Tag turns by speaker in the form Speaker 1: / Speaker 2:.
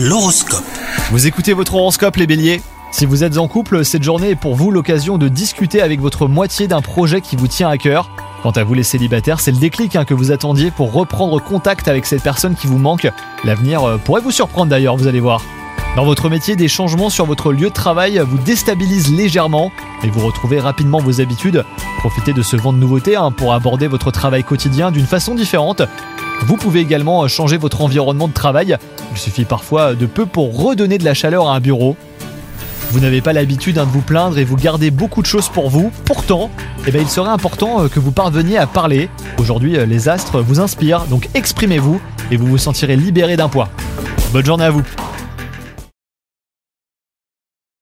Speaker 1: L'horoscope.
Speaker 2: Vous écoutez votre horoscope les béliers? Si vous êtes en couple, cette journée est pour vous l'occasion de discuter avec votre moitié d'un projet qui vous tient à cœur. Quant à vous les célibataires, c'est le déclic hein, que vous attendiez pour reprendre contact avec cette personne qui vous manque. L'avenir euh, pourrait vous surprendre d'ailleurs, vous allez voir. Dans votre métier, des changements sur votre lieu de travail vous déstabilisent légèrement et vous retrouvez rapidement vos habitudes. Profitez de ce vent de nouveauté hein, pour aborder votre travail quotidien d'une façon différente. Vous pouvez également euh, changer votre environnement de travail. Il suffit parfois de peu pour redonner de la chaleur à un bureau. Vous n'avez pas l'habitude hein, de vous plaindre et vous gardez beaucoup de choses pour vous. Pourtant, eh ben, il serait important euh, que vous parveniez à parler. Aujourd'hui, euh, les astres vous inspirent, donc exprimez-vous et vous vous sentirez libéré d'un poids. Bonne journée à vous